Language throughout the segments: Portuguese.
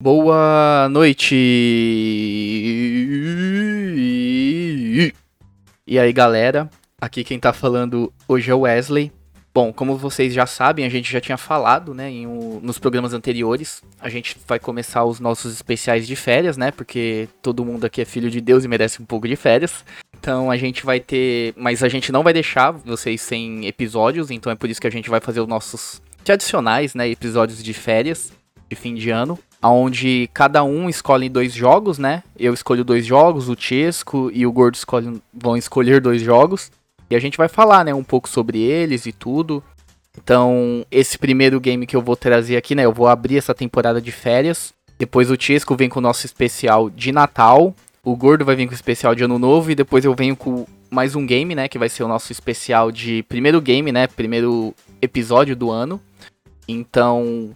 Boa noite! E aí galera, aqui quem tá falando hoje é o Wesley. Bom, como vocês já sabem, a gente já tinha falado, né, um- nos programas anteriores, a gente vai começar os nossos especiais de férias, né, porque todo mundo aqui é filho de Deus e merece um pouco de férias. Então a gente vai ter, mas a gente não vai deixar vocês sem episódios, então é por isso que a gente vai fazer os nossos tradicionais, né, episódios de férias de fim de ano, onde cada um escolhe dois jogos, né? Eu escolho dois jogos, o Chesco e o Gordo escolhem- vão escolher dois jogos. E a gente vai falar, né, um pouco sobre eles e tudo. Então, esse primeiro game que eu vou trazer aqui, né, eu vou abrir essa temporada de férias. Depois o Chesco vem com o nosso especial de Natal. O Gordo vai vir com o especial de Ano Novo. E depois eu venho com mais um game, né, que vai ser o nosso especial de primeiro game, né, primeiro episódio do ano. Então,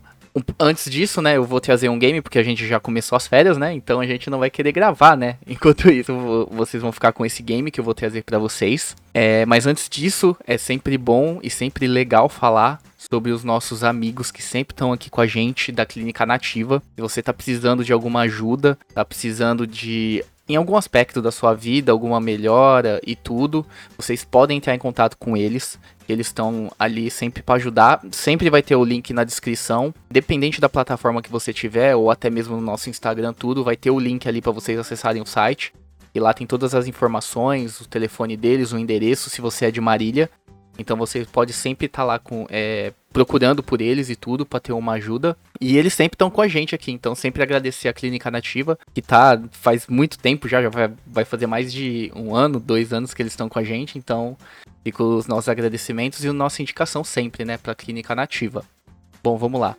antes disso, né, eu vou trazer um game, porque a gente já começou as férias, né? Então a gente não vai querer gravar, né? Enquanto isso, vocês vão ficar com esse game que eu vou trazer pra vocês. É, mas antes disso, é sempre bom e sempre legal falar sobre os nossos amigos que sempre estão aqui com a gente da Clínica Nativa. Se você tá precisando de alguma ajuda, tá precisando de em algum aspecto da sua vida, alguma melhora e tudo, vocês podem entrar em contato com eles. Eles estão ali sempre para ajudar. Sempre vai ter o link na descrição. Dependente da plataforma que você tiver, ou até mesmo no nosso Instagram, tudo, vai ter o link ali para vocês acessarem o site. E lá tem todas as informações, o telefone deles, o endereço, se você é de Marília. Então você pode sempre estar lá com, é, procurando por eles e tudo para ter uma ajuda. E eles sempre estão com a gente aqui, então sempre agradecer a Clínica Nativa, que tá faz muito tempo já, já vai, vai fazer mais de um ano, dois anos que eles estão com a gente, então fica os nossos agradecimentos e a nossa indicação sempre, né, pra Clínica Nativa. Bom, vamos lá.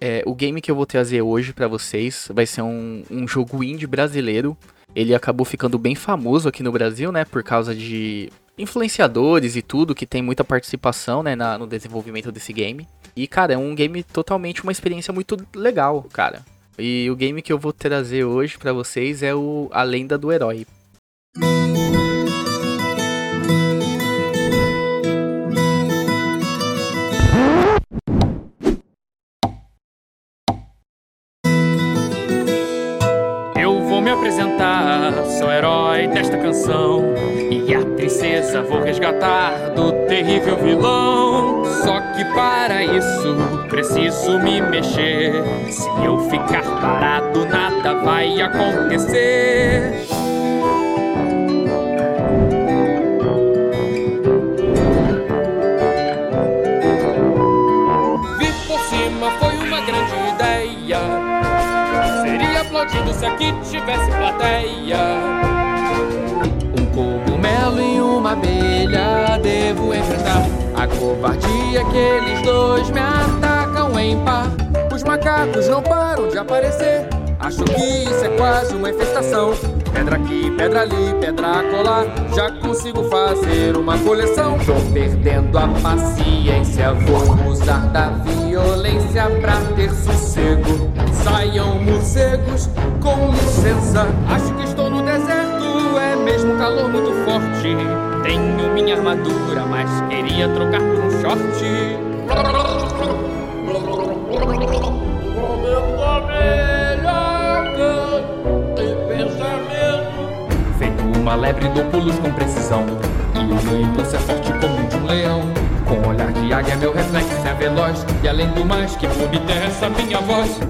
É, o game que eu vou trazer hoje pra vocês vai ser um, um jogo indie brasileiro. Ele acabou ficando bem famoso aqui no Brasil, né, por causa de influenciadores e tudo, que tem muita participação, né, na- no desenvolvimento desse game. E, cara, é um game totalmente uma experiência muito legal, cara. E o game que eu vou trazer hoje pra vocês é o A Lenda do Herói. Preciso me mexer. Se eu ficar parado, nada vai acontecer. Vir por cima foi uma grande ideia. Seria aplaudido se aqui tivesse plateia. Um cogumelo e uma abelha devo enfrentar. A covardia que eles dois me atacam Os macacos não param de aparecer. Acho que isso é quase uma infestação. Pedra aqui, pedra ali, pedra colar. Já consigo fazer uma coleção. Tô perdendo a paciência. Vou usar da violência pra ter sossego. Saiam morcegos, com licença. Acho que estou no deserto, é mesmo calor muito forte. Tenho minha armadura, mas queria trocar por um short. Uma lebre, dou pulos com precisão. E o meu impulso é forte como o de um leão. Com olhar de águia, meu reflexo é veloz. E além do mais, que obter essa minha voz.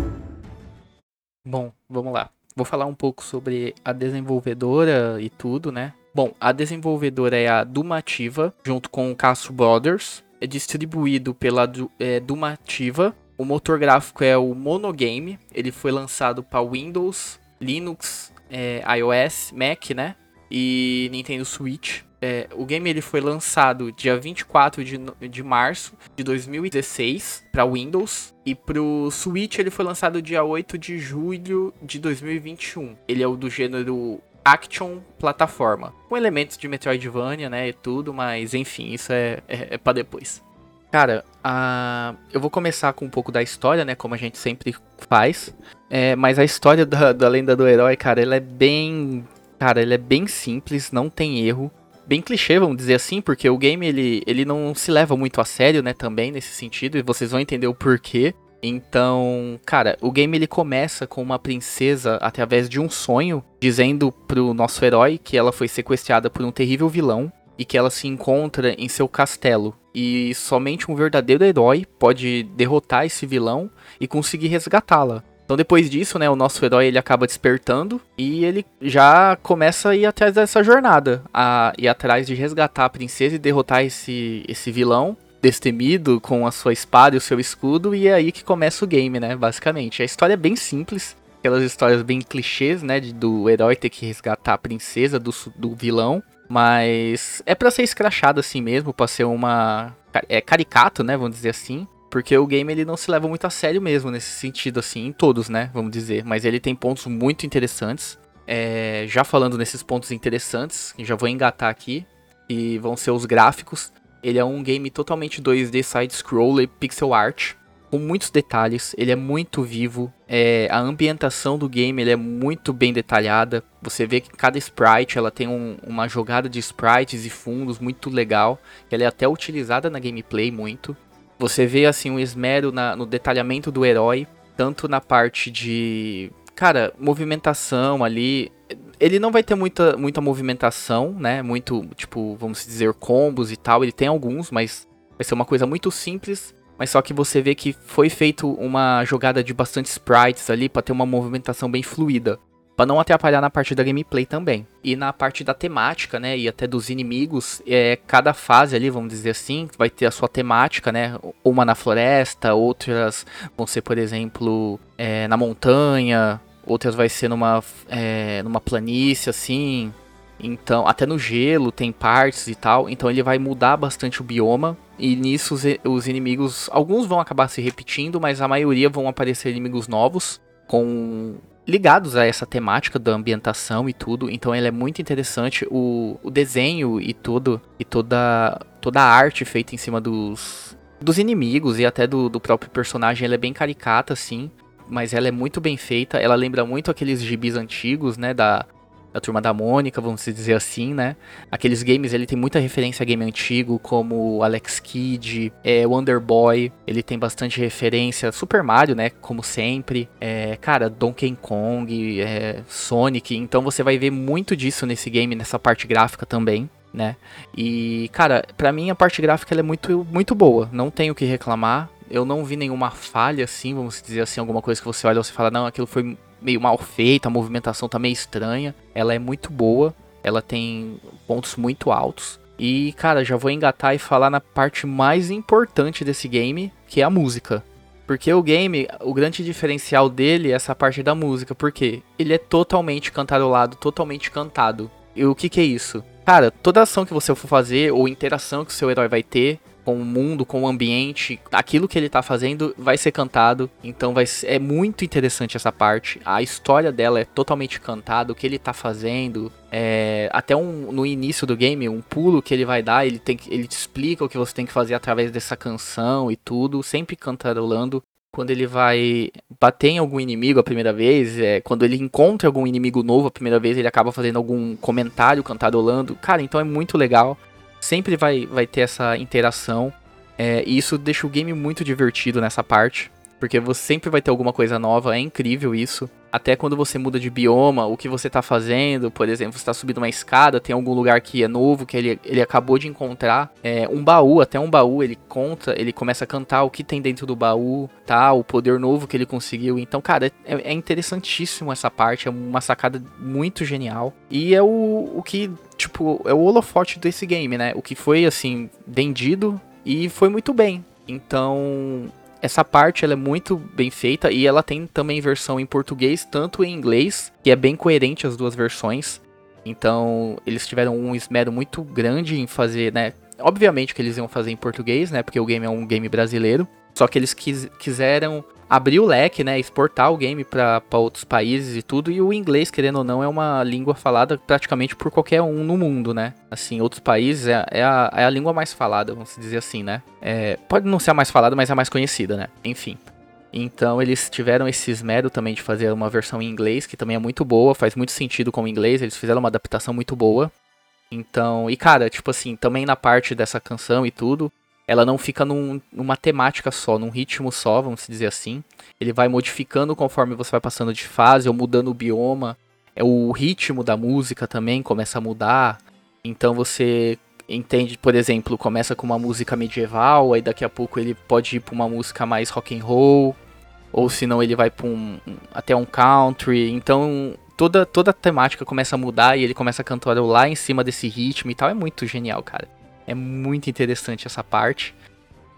Bom, vamos lá. Vou falar um pouco sobre a desenvolvedora e tudo, né? Bom, a desenvolvedora é a Dumativa, junto com o Castro Brothers. É distribuído pela é, Dumativa. O motor gráfico é o Monogame. Ele foi lançado para Windows, Linux, é, iOS, Mac, né? E Nintendo Switch. é, o game ele foi lançado dia 24 de, de março de 2016 para Windows e pro Switch ele foi lançado dia 8 de julho de 2021. Ele é o do gênero action plataforma, com elementos de Metroidvania, né, e tudo, mas enfim, isso é, é, é para depois. Cara, eu vou começar com um pouco da história, né, como a gente sempre faz. É, mas a história da, da lenda do herói, cara, ela é bem. Cara, ele é bem simples, não tem erro. Bem clichê, vamos dizer assim, porque o game ele, ele não se leva muito a sério, né, também nesse sentido, e vocês vão entender o porquê. Então, cara, o game ele começa com uma princesa através de um sonho, dizendo pro nosso herói que ela foi sequestrada por um terrível vilão e que ela se encontra em seu castelo. E somente um verdadeiro herói pode derrotar esse vilão e conseguir resgatá-la. Então depois disso, né, o nosso herói ele acaba despertando e ele já começa a ir atrás dessa jornada, a ir atrás de resgatar a princesa e derrotar esse, esse vilão destemido com a sua espada e o seu escudo e é aí que começa o game, né, basicamente. A história é bem simples, aquelas histórias bem clichês, né, de- do herói ter que resgatar a princesa do, do vilão, mas é pra ser escrachado assim mesmo, pra ser uma é caricato, né, vamos dizer assim. Porque o game ele não se leva muito a sério mesmo nesse sentido, assim, em todos, né? Vamos dizer. Mas ele tem pontos muito interessantes. É, já falando nesses pontos interessantes, já vou engatar aqui. E vão ser os gráficos. Ele é um game totalmente 2D side-scroller, pixel art. Com muitos detalhes. Ele é muito vivo. É, a ambientação do game ele é muito bem detalhada. Você vê que cada sprite ela tem um- uma jogada de sprites e fundos muito legal. Ela é até utilizada na gameplay muito. Você vê assim um esmero na- no detalhamento do herói, tanto na parte de, cara, movimentação ali. Ele não vai ter muita, muita movimentação, né? Muito, tipo, vamos dizer, combos e tal. Ele tem alguns, mas vai ser uma coisa muito simples. Mas só que você vê que foi feito uma jogada de bastante sprites ali pra ter uma movimentação bem fluida. Pra não atrapalhar na parte da gameplay também. E na parte da temática, né? E até dos inimigos, é, cada fase ali, vamos dizer assim, vai ter a sua temática, né? Uma na floresta, outras vão ser, por exemplo, é, na montanha, outras vai ser numa, é, numa planície, assim. Então, até no gelo tem partes e tal. Então ele vai mudar bastante o bioma. E nisso os, os inimigos, alguns vão acabar se repetindo, mas a maioria vão aparecer inimigos novos com ligados a essa temática da ambientação e tudo. Então ele é muito interessante o, o desenho e tudo e toda toda a arte feita em cima dos dos inimigos e até do, do próprio personagem, ela é bem caricata assim, mas ela é muito bem feita. Ela lembra muito aqueles gibis antigos, né, da da turma da Mônica, vamos dizer assim, né? Aqueles games, ele tem muita referência a game antigo, como Alex Kidd, é, Wonder Boy, ele tem bastante referência, Super Mario, né? Como sempre, é, cara, Donkey Kong, é, Sonic, então você vai ver muito disso nesse game, nessa parte gráfica também. Né? E, cara, pra mim a parte gráfica é muito, muito boa, não tenho o que reclamar. Eu não vi nenhuma falha assim, vamos dizer assim, alguma coisa que você olha e você fala, não, aquilo foi meio mal feito, a movimentação tá meio estranha. Ela é muito boa, ela tem pontos muito altos. E, cara, já vou engatar e falar na parte mais importante desse game, que é a música. Porque o game, o grande diferencial dele é essa parte da música, porque ele é totalmente cantarolado, totalmente cantado. E o que que é isso? Cara, toda ação que você for fazer, ou interação que o seu herói vai ter, com o mundo, com o ambiente, aquilo que ele tá fazendo vai ser cantado. Então vai ser, é muito interessante essa parte. A história dela é totalmente cantada, o que ele tá fazendo. É, até um, no início do game, um pulo que ele vai dar, ele, tem, ele te explica o que você tem que fazer através dessa canção e tudo, sempre cantarolando. Quando ele vai bater em algum inimigo a primeira vez, é, quando ele encontra algum inimigo novo a primeira vez, ele acaba fazendo algum comentário cantarolando. Cara, então é muito legal sempre vai, vai ter essa interação. é, e isso deixa o game muito divertido nessa parte. Porque você sempre vai ter alguma coisa nova, é incrível isso. Até quando você muda de bioma, o que você tá fazendo, por exemplo, você tá subindo uma escada, tem algum lugar que é novo, que ele, ele acabou de encontrar. É, um baú, até um baú, ele conta, ele começa a cantar o que tem dentro do baú, tá? O poder novo que ele conseguiu. Então, cara, é, é interessantíssimo essa parte, é uma sacada muito genial. E é o, o que, tipo, é o holofote desse game, né? O que foi, assim, vendido e foi muito bem. Então, essa parte ela é muito bem feita e ela tem também versão em português, tanto em inglês, que é bem coerente as duas versões. Então, eles tiveram um esmero muito grande em fazer, né? Obviamente que eles iam fazer em português, né? Porque o game é um game brasileiro. Só que eles quis, quiseram abrir o leque, né? Exportar o game para outros países e tudo. E o inglês, querendo ou não, é uma língua falada praticamente por qualquer um no mundo, né? Assim, outros países é, é, a, é a língua mais falada, vamos dizer assim, né? É, pode não ser a mais falada, mas é a mais conhecida, né? Enfim. Então eles tiveram esse esmero também de fazer uma versão em inglês, que também é muito boa, faz muito sentido com o inglês, eles fizeram uma adaptação muito boa. Então, e cara, tipo assim, também na parte dessa canção e tudo, ela não fica num, numa temática só, num ritmo só, vamos dizer assim. Ele vai modificando conforme você vai passando de fase, ou mudando o bioma. É o ritmo da música também começa a mudar. Então você entende, por exemplo, começa com uma música medieval, aí daqui a pouco ele pode ir para uma música mais rock and roll, ou senão ele vai para um até um country. Então toda toda a temática começa a mudar e ele começa a cantar lá em cima desse ritmo e tal. É muito genial, cara. É muito interessante essa parte.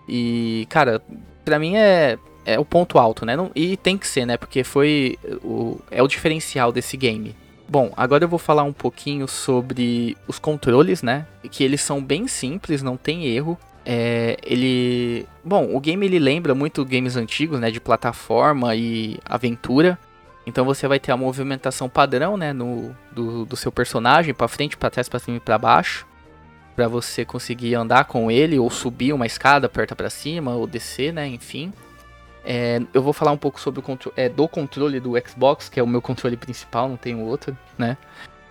E, cara, pra mim é, é o ponto alto, né? Não, e tem que ser, né? Porque foi o, é o diferencial desse game. Bom, agora eu vou falar um pouquinho sobre os controles, né? Que eles são bem simples, não tem erro. É, ele, bom, o game ele lembra muito games antigos, né? De plataforma e aventura. Então você vai ter a movimentação padrão, né? No, do, do seu personagem, para frente, para trás, para cima e para baixo para você conseguir andar com ele ou subir uma escada, aperta para cima ou descer, né? Enfim. É, eu vou falar um pouco sobre o contro é, do controle do Xbox, que é o meu controle principal, não tenho outro, né?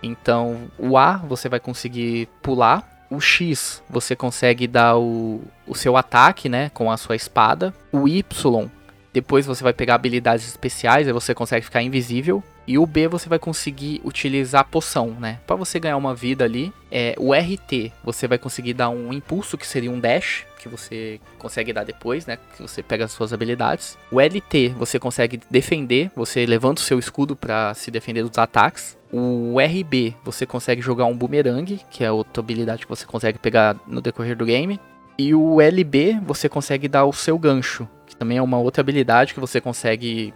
Então, o A você vai conseguir pular, o X você consegue dar o, o seu ataque, né, com a sua espada. O Y, depois você vai pegar habilidades especiais, aí você consegue ficar invisível. E o B você vai conseguir utilizar poção, né? Para você ganhar uma vida ali. É, o RT você vai conseguir dar um impulso, que seria um dash, que você consegue dar depois, né? Que você pega as suas habilidades. O LT você consegue defender, você levanta o seu escudo para se defender dos ataques. O RB você consegue jogar um boomerang, que é outra habilidade que você consegue pegar no decorrer do game. E o LB você consegue dar o seu gancho, que também é uma outra habilidade que você consegue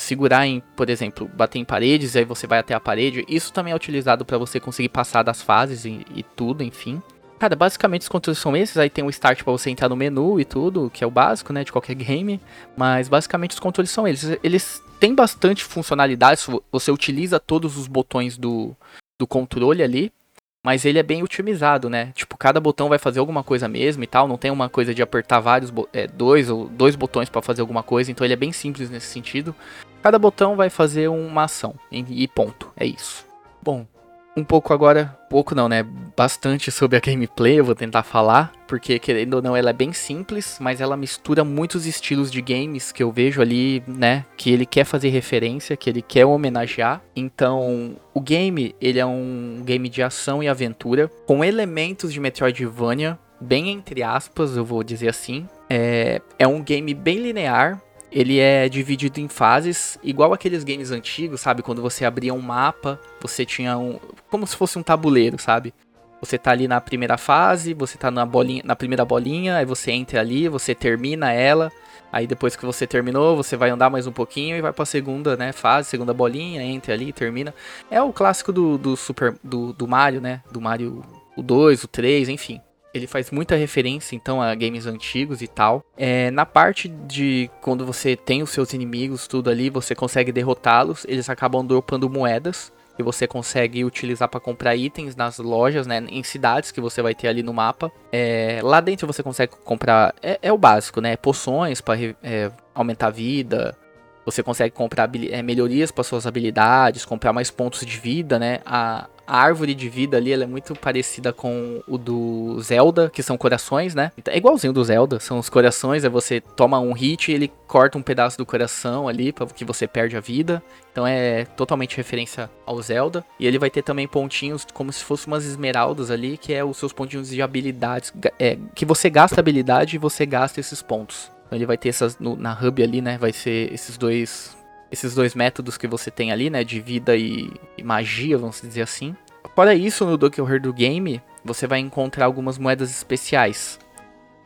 segurar em, por exemplo, bater em paredes, aí você vai até a parede. Isso também é utilizado para você conseguir passar das fases e, e, tudo, enfim. Cara, basicamente os controles são esses, aí tem o start para você entrar no menu e tudo, que é o básico, né, de qualquer game, mas basicamente os controles são eles. Eles têm bastante funcionalidades, você utiliza todos os botões do, do controle ali, mas ele é bem otimizado, né? Tipo, cada botão vai fazer alguma coisa mesmo e tal. Não tem uma coisa de apertar vários é, dois ou dois botões para fazer alguma coisa. Então ele é bem simples nesse sentido. Cada botão vai fazer uma ação e ponto. É isso. Bom, um pouco agora, pouco não, né? Bastante sobre a gameplay, eu vou tentar falar, porque querendo ou não, ela é bem simples, mas ela mistura muitos estilos de games que eu vejo ali, né? Que ele quer fazer referência, que ele quer homenagear. Então, o game, ele é um game de ação e aventura, com elementos de Metroidvania, bem entre aspas, eu vou dizer assim. É, é um game bem linear, ele é dividido em fases, igual aqueles games antigos, sabe? Quando você abria um mapa, você tinha um. Como se fosse um tabuleiro, sabe? Você tá ali na primeira fase, você tá na, bolinha, na primeira bolinha, aí você entra ali, você termina ela. Aí depois que você terminou, você vai andar mais um pouquinho e vai pra segunda, né, fase, segunda bolinha, entra ali, termina. É o clássico do, do Super. Do, do Mario, né? Do Mario o 2, o 3, enfim. Ele faz muita referência, então, a games antigos e tal. É, na parte de quando você tem os seus inimigos, tudo ali, você consegue derrotá-los. Eles acabam dropando moedas que você consegue utilizar para comprar itens nas lojas, né? Em cidades que você vai ter ali no mapa. É, lá dentro você consegue comprar. É, é o básico, né? Poções para é, aumentar a vida. Você consegue comprar é, melhorias para suas habilidades, comprar mais pontos de vida, né? A, a árvore de vida ali ela é muito parecida com o do Zelda, que são corações, né? É igualzinho do Zelda, são os corações, é você toma um hit e ele corta um pedaço do coração ali, para que você perde a vida. Então é totalmente referência ao Zelda. E ele vai ter também pontinhos como se fossem umas esmeraldas ali, que é os seus pontinhos de habilidades. É, que você gasta habilidade e você gasta esses pontos. Então ele vai ter essas. No, na hub ali, né? Vai ser esses dois esses dois métodos que você tem ali, né, de vida e, e magia, vamos dizer assim. Fora isso, no decorrer do game, você vai encontrar algumas moedas especiais.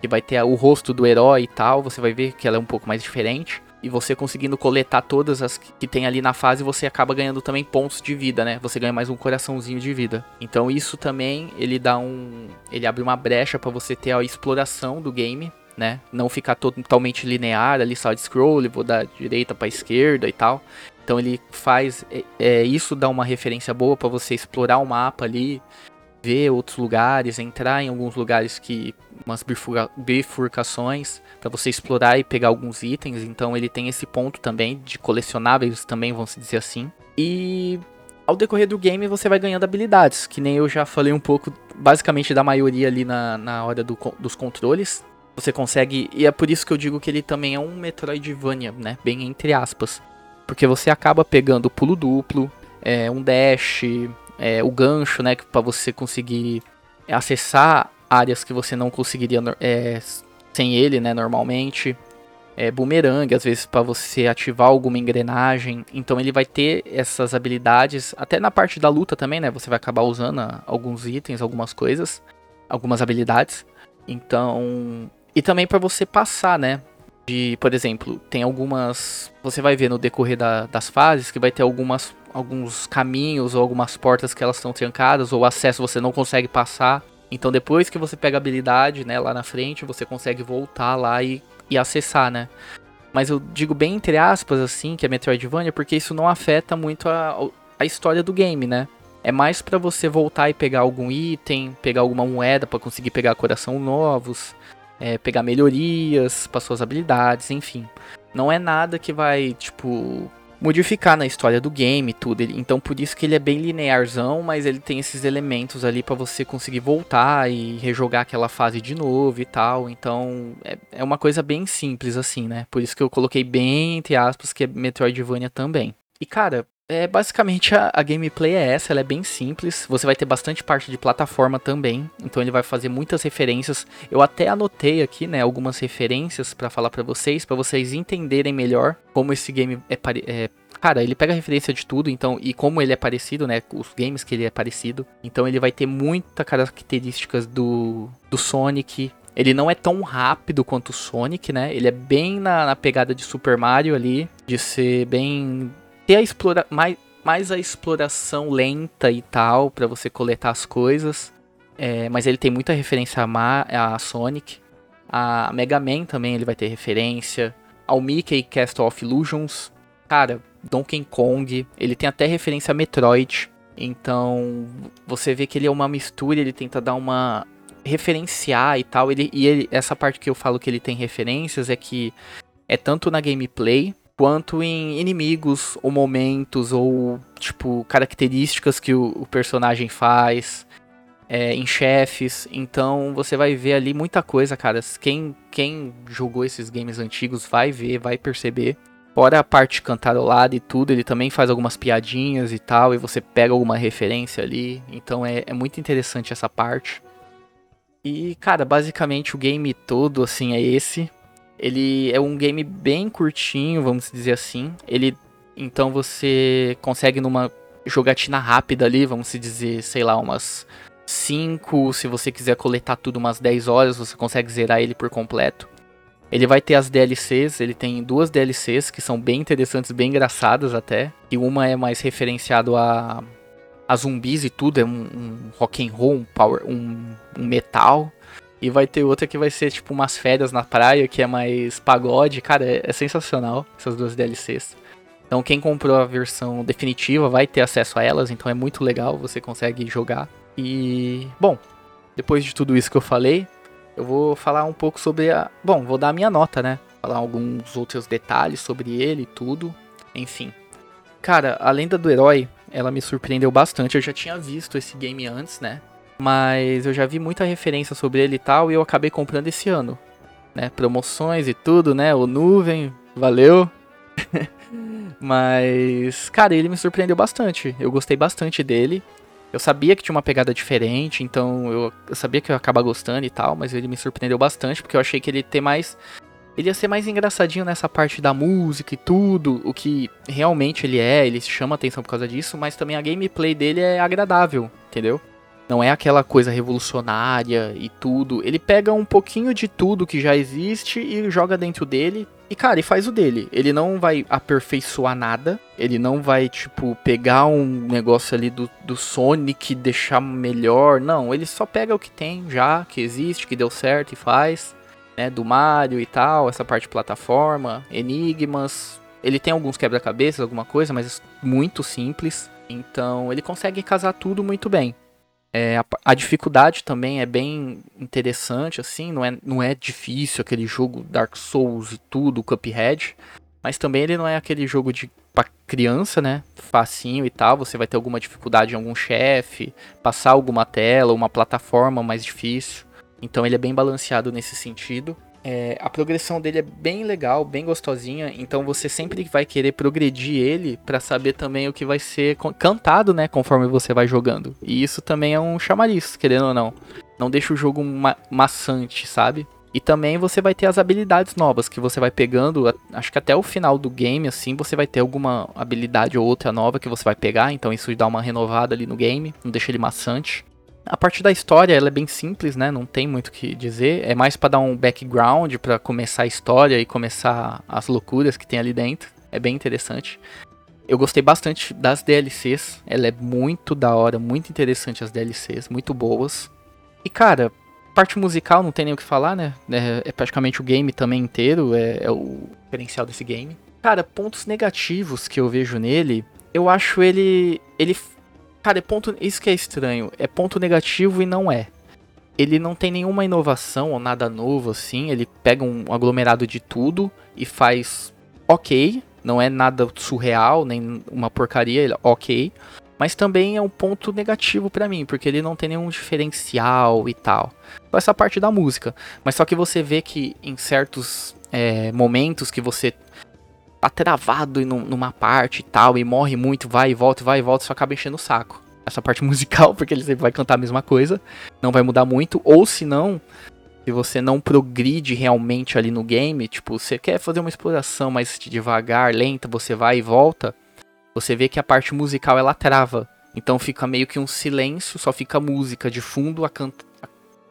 Que vai ter o rosto do herói e tal, você vai ver que ela é um pouco mais diferente. e você conseguindo coletar todas as que tem ali na fase, você acaba ganhando também pontos de vida, né? Você ganha mais um coraçãozinho de vida. Então isso também ele dá um, ele abre uma brecha para você ter a exploração do game, né? Não ficar totalmente linear ali side scroll, vou da direita para esquerda e tal. Então ele faz é, é, isso dá uma referência boa para você explorar o mapa ali, ver outros lugares, entrar em alguns lugares que umas bifurcações para você explorar e pegar alguns itens. Então ele tem esse ponto também de colecionáveis também, vamos dizer assim. E ao decorrer do game você vai ganhando habilidades, que nem eu já falei um pouco, basicamente da maioria ali na, na hora do, dos controles. Você consegue, e é por isso que eu digo que ele também é um Metroidvania, né? Bem entre aspas. Porque você acaba pegando o pulo duplo, é, um dash, é, o gancho, né? para você conseguir acessar áreas que você não conseguiria é, sem ele, né? Normalmente. É, boomerang, às vezes para você ativar alguma engrenagem. Então ele vai ter essas habilidades, até na parte da luta também, né? Você vai acabar usando alguns itens, algumas coisas, algumas habilidades. Então, e também para você passar, né? De, por exemplo, tem algumas. Você vai ver no decorrer da, das fases que vai ter algumas, alguns caminhos ou algumas portas que elas estão trancadas, ou acesso você não consegue passar. Então depois que você pega a habilidade, né, lá na frente, você consegue voltar lá e, e acessar, né? Mas eu digo bem entre aspas, assim, que é Metroidvania, porque isso não afeta muito a, a história do game, né? É mais para você voltar e pegar algum item, pegar alguma moeda para conseguir pegar coração novos é, pegar melhorias para suas habilidades, enfim. Não é nada que vai, tipo, modificar na história do game tudo. Então por isso que ele é bem linearzão, mas ele tem esses elementos ali para você conseguir voltar e rejogar aquela fase de novo e tal. Então é, é uma coisa bem simples assim, né? Por isso que eu coloquei bem entre aspas que é Metroidvania também. E cara, é, basicamente a, a, gameplay é essa, ela é bem simples. Você vai ter bastante parte de plataforma também, então ele vai fazer muitas referências. Eu até anotei aqui, né, algumas referências para falar para vocês, para vocês entenderem melhor como esse game é, é, cara, ele pega referência de tudo, então e como ele é parecido, né, os games que ele é parecido. Então ele vai ter muitas características do do Sonic, ele não é tão rápido quanto o Sonic, né? Ele é bem na, na, pegada de Super Mario ali, de ser bem ter a explora mais, mais a exploração lenta e tal para você coletar as coisas. É, mas ele tem muita referência a, Ma a Sonic. A Mega Man também ele vai ter referência. Ao Mickey Castle of Illusions. Cara, Donkey Kong. Ele tem até referência a Metroid. Então você vê que ele é uma mistura. Ele tenta dar uma referenciar e tal. Ele, e ele, essa parte que eu falo que ele tem referências é que é tanto na gameplay quanto em inimigos ou momentos ou tipo características que o, o personagem faz é, em chefes. Então você vai ver ali muita coisa cara. Quem quem jogou esses games antigos vai ver vai perceber. Fora a parte cantarolada e tudo ele também faz algumas piadinhas e tal e você pega alguma referência ali. Então é, é muito interessante essa parte. E cara basicamente o game todo assim é esse ele é um game bem curtinho, vamos dizer assim. Ele então você consegue numa jogatina rápida ali, vamos dizer, sei lá, umas 5, se você quiser coletar tudo umas 10 horas, você consegue zerar ele por completo. Ele vai ter as DLCs, ele tem duas DLCs que são bem interessantes, bem engraçadas até. E uma é mais referenciado a, a zumbis e tudo, é um, um rock and roll, um power, um, um metal. E vai ter outra que vai ser tipo umas férias na praia, que é mais pagode. Cara, é, é sensacional essas duas DLCs. Então quem comprou a versão definitiva vai ter acesso a elas, então é muito legal, você consegue jogar. E, bom, depois de tudo isso que eu falei, eu vou falar um pouco sobre a. Bom, vou dar a minha nota, né? Falar alguns outros detalhes sobre ele e tudo. Enfim. Cara, a lenda do herói, ela me surpreendeu bastante. Eu já tinha visto esse game antes, né? Mas eu já vi muita referência sobre ele e tal, e eu acabei comprando esse ano. Né? Promoções e tudo, né? O nuvem, valeu. Mas, cara, ele me surpreendeu bastante. Eu gostei bastante dele. Eu sabia que tinha uma pegada diferente, então eu, eu, sabia que eu ia acabar gostando e tal, mas ele me surpreendeu bastante, porque eu achei que ele ia ter mais. Ele ia ser mais engraçadinho nessa parte da música e tudo, o que realmente ele é, ele chama atenção por causa disso, mas também a gameplay dele é agradável, entendeu? Não é aquela coisa revolucionária e tudo. Ele pega um pouquinho de tudo que já existe e joga dentro dele. E, cara, e faz o dele. Ele não vai aperfeiçoar nada. Ele não vai, tipo, pegar um negócio ali do, do Sonic e deixar melhor. Não, ele só pega o que tem já, que existe, que deu certo e faz. Né, do Mario e tal, essa parte de plataforma, enigmas. Ele tem alguns quebra-cabeças, alguma coisa, mas muito simples. Então ele consegue casar tudo muito bem. É, a, a, dificuldade também é bem interessante, assim, não é, não é difícil aquele jogo Dark Souls e tudo, Cuphead, mas também ele não é aquele jogo de pra criança, né, facinho e tal, você vai ter alguma dificuldade em algum chefe, passar alguma tela, uma plataforma mais difícil, então ele é bem balanceado nesse sentido. É, a progressão dele é bem legal, bem gostosinha, então você sempre vai querer progredir ele para saber também o que vai ser cantado, né, conforme você vai jogando. E isso também é um chamariz, querendo ou não. Não deixa o jogo ma maçante, sabe? E também você vai ter as habilidades novas que você vai pegando, acho que até o final do game, assim, você vai ter alguma habilidade ou outra nova que você vai pegar, então isso dá uma renovada ali no game, não deixa ele maçante. A parte da história, ela é bem simples, né? Não tem muito o que dizer. É mais para dar um background para começar a história e começar as loucuras que tem ali dentro. É bem interessante. Eu gostei bastante das DLCs. Ela é muito da hora, muito interessante as DLCs, muito boas. E cara, parte musical não tem nem o que falar, né? É, é praticamente o game também inteiro, é, é o diferencial desse game. Cara, pontos negativos que eu vejo nele, eu acho ele ele Cara, é ponto. Isso que é estranho. É ponto negativo e não é. Ele não tem nenhuma inovação ou nada novo assim. Ele pega um aglomerado de tudo e faz ok. Não é nada surreal, nem uma porcaria, ele, ok. Mas também é um ponto negativo para mim, porque ele não tem nenhum diferencial e tal. Só essa parte da música. Mas só que você vê que em certos é, momentos que você tá travado numa parte e tal, e morre muito, vai e volta, vai e volta, só acaba enchendo o saco. Essa parte musical, porque ele sempre vai cantar a mesma coisa, não vai mudar muito, ou se não, se você não progride realmente ali no game, tipo, você quer fazer uma exploração mais devagar, lenta, você vai e volta, você vê que a parte musical ela trava. Então fica meio que um silêncio, só fica música de fundo, a, can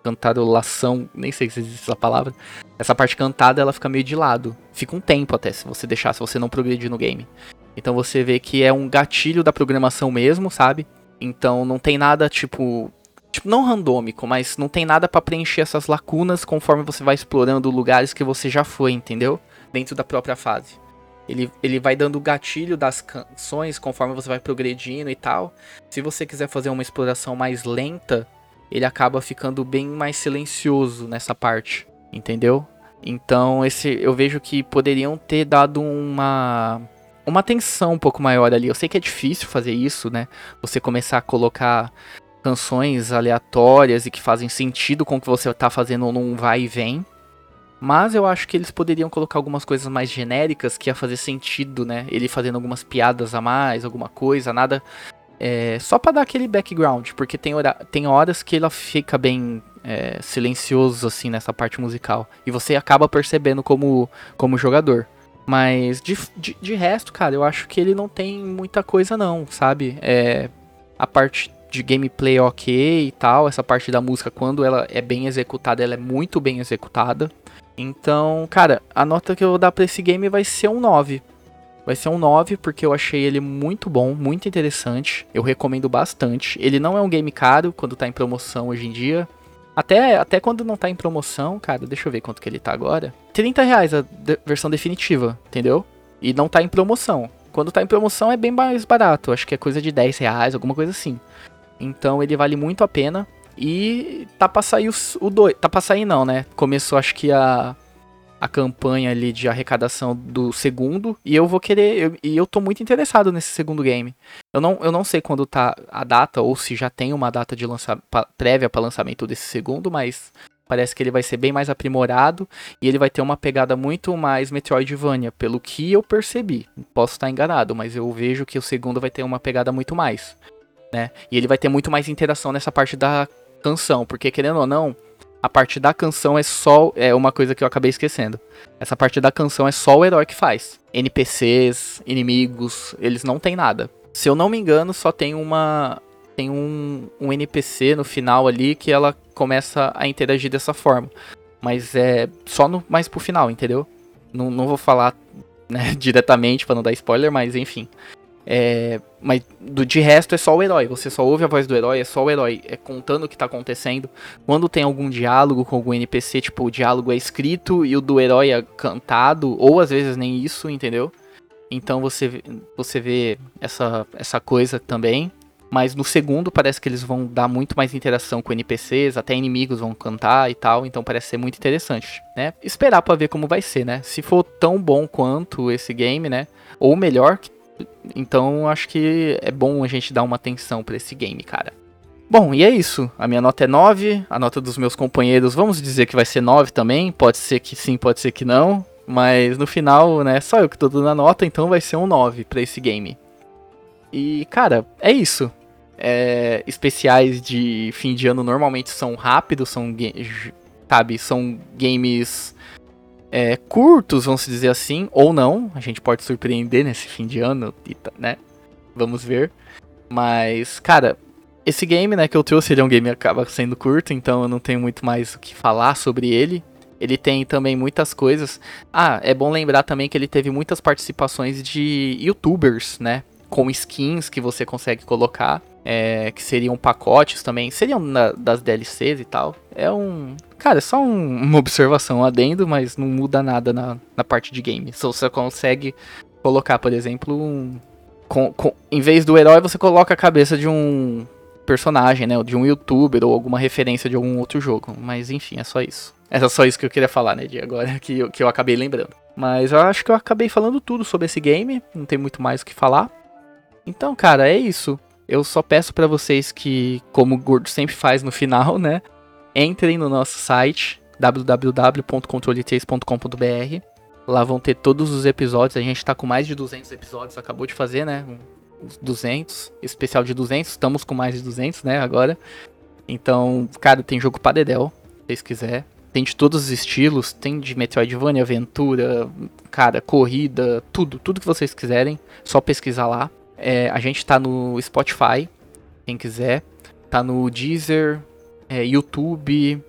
cantarolação, nem sei se existe essa palavra. Essa parte cantada ela fica meio de lado. Fica um tempo até se você deixar, se você não progredir no game. Então você vê que é um gatilho da programação mesmo, sabe? Então não tem nada tipo. Tipo, não randômico, mas não tem nada para preencher essas lacunas conforme você vai explorando lugares que você já foi, entendeu? Dentro da própria fase. Ele, ele vai dando o gatilho das canções conforme você vai progredindo e tal. Se você quiser fazer uma exploração mais lenta, ele acaba ficando bem mais silencioso nessa parte, entendeu? Então, esse eu vejo que poderiam ter dado uma uma atenção um pouco maior ali. Eu sei que é difícil fazer isso, né? Você começar a colocar canções aleatórias e que fazem sentido com o que você está fazendo num vai e vem. Mas eu acho que eles poderiam colocar algumas coisas mais genéricas que ia fazer sentido, né? Ele fazendo algumas piadas a mais, alguma coisa, nada é, só para dar aquele background, porque tem, hora, tem horas que ela fica bem é, silencioso assim nessa parte musical. E você acaba percebendo como, como jogador. Mas de, de, de resto, cara, eu acho que ele não tem muita coisa não, sabe? É, a parte de gameplay ok e tal, essa parte da música, quando ela é bem executada, ela é muito bem executada. Então, cara, a nota que eu vou dar pra esse game vai ser um 9. Vai ser um 9 porque eu achei ele muito bom, muito interessante. Eu recomendo bastante. Ele não é um game caro quando tá em promoção hoje em dia. Até, até quando não tá em promoção, cara, deixa eu ver quanto que ele tá agora. 30 reais a de versão definitiva, entendeu? E não tá em promoção. Quando tá em promoção é bem mais barato. Acho que é coisa de 10 reais, alguma coisa assim. Então ele vale muito a pena. E tá pra sair o 2. Tá pra sair não, né? Começou acho que a a campanha ali de arrecadação do segundo e eu vou querer eu, e eu tô muito interessado nesse segundo game. Eu não, eu não sei quando tá a data ou se já tem uma data de lançamento prévia para lançamento desse segundo, mas parece que ele vai ser bem mais aprimorado e ele vai ter uma pegada muito mais Metroidvania, pelo que eu percebi. Posso estar enganado, mas eu vejo que o segundo vai ter uma pegada muito mais, né? E ele vai ter muito mais interação nessa parte da canção, porque querendo ou não, a parte da canção é só. É uma coisa que eu acabei esquecendo. Essa parte da canção é só o herói que faz. NPCs, inimigos, eles não tem nada. Se eu não me engano, só tem uma. tem um, um NPC no final ali que ela começa a interagir dessa forma. Mas é só no, mais pro final, entendeu? Não, não vou falar né, diretamente para não dar spoiler, mas enfim. É, mas do, de resto é só o herói. Você só ouve a voz do herói, é só o herói é contando o que tá acontecendo. Quando tem algum diálogo com algum NPC, tipo, o diálogo é escrito e o do herói é cantado, ou às vezes nem isso, entendeu? Então você, você vê essa, essa coisa também. Mas no segundo parece que eles vão dar muito mais interação com NPCs, até inimigos vão cantar e tal, então parece ser muito interessante, né? Esperar para ver como vai ser, né? Se for tão bom quanto esse game, né? Ou melhor, então acho que é bom a gente dar uma atenção para esse game, cara. Bom, e é isso. A minha nota é 9, a nota dos meus companheiros, vamos dizer que vai ser 9 também, pode ser que sim, pode ser que não, mas no final, né, só eu que tô dando a nota, então vai ser um 9 para esse game. E, cara, é isso é, especiais de fim de ano normalmente são rápidos, são, sabe, são games é, curtos, vamos dizer assim, ou não. A gente pode surpreender nesse fim de ano, né? Vamos ver. Mas, cara, esse game, né, que eu trouxe, ele é um game que acaba sendo curto, então eu não tenho muito mais o que falar sobre ele. Ele tem também muitas coisas. Ah, é bom lembrar também que ele teve muitas participações de youtubers, né? Com skins que você consegue colocar é, que seriam pacotes também, seriam na, das DLCs e tal. É um. Cara, é só um, uma observação adendo, mas não muda nada na, na parte de game. Se você consegue colocar, por exemplo, um. Com, com, em vez do herói, você coloca a cabeça de um personagem, né? De um youtuber ou alguma referência de algum outro jogo. Mas enfim, é só isso. Era só isso que eu queria falar, né, de agora, que eu, que eu acabei lembrando. Mas eu acho que eu acabei falando tudo sobre esse game, não tem muito mais o que falar. Então, cara, é isso. Eu só peço para vocês que, como o Gordo sempre faz no final, né? Entrem no nosso site www.controle3.com.br. Lá vão ter todos os episódios. A gente tá com mais de 200 episódios, acabou de fazer, né? 200, especial de 200. Estamos com mais de 200, né? Agora. Então, cara, tem jogo pra Dedel, se vocês quiserem. Tem de todos os estilos, tem de Metroidvania, aventura, cara, corrida, tudo, tudo que vocês quiserem. Só pesquisar lá. É, a gente tá no Spotify, quem quiser. Tá no Deezer, é, YouTube.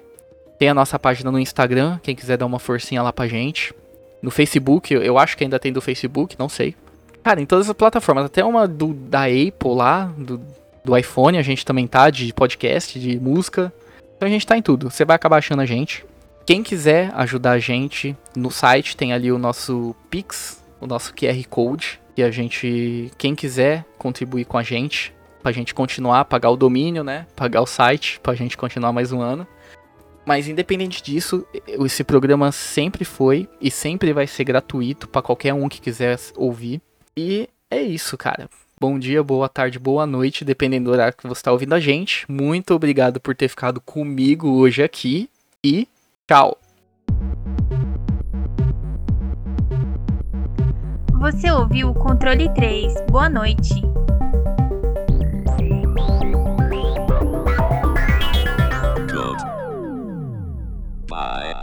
Tem a nossa página no Instagram, quem quiser dar uma forcinha lá pra gente. No Facebook, eu acho que ainda tem do Facebook, não sei. Cara, em todas as plataformas, até uma do, da Apple lá, do, do iPhone, a gente também tá, de podcast, de música. Então a gente tá em tudo. Você vai acabar achando a gente. Quem quiser ajudar a gente, no site tem ali o nosso Pix, o nosso QR Code. E a gente, quem quiser contribuir com a gente, pra gente continuar, pagar o domínio, né? Pagar o site, pra gente continuar mais um ano. Mas independente disso, esse programa sempre foi e sempre vai ser gratuito para qualquer um que quiser ouvir. E é isso, cara. Bom dia, boa tarde, boa noite, dependendo do horário que você está ouvindo a gente. Muito obrigado por ter ficado comigo hoje aqui e tchau! Você ouviu o controle 3. Boa noite. Bye.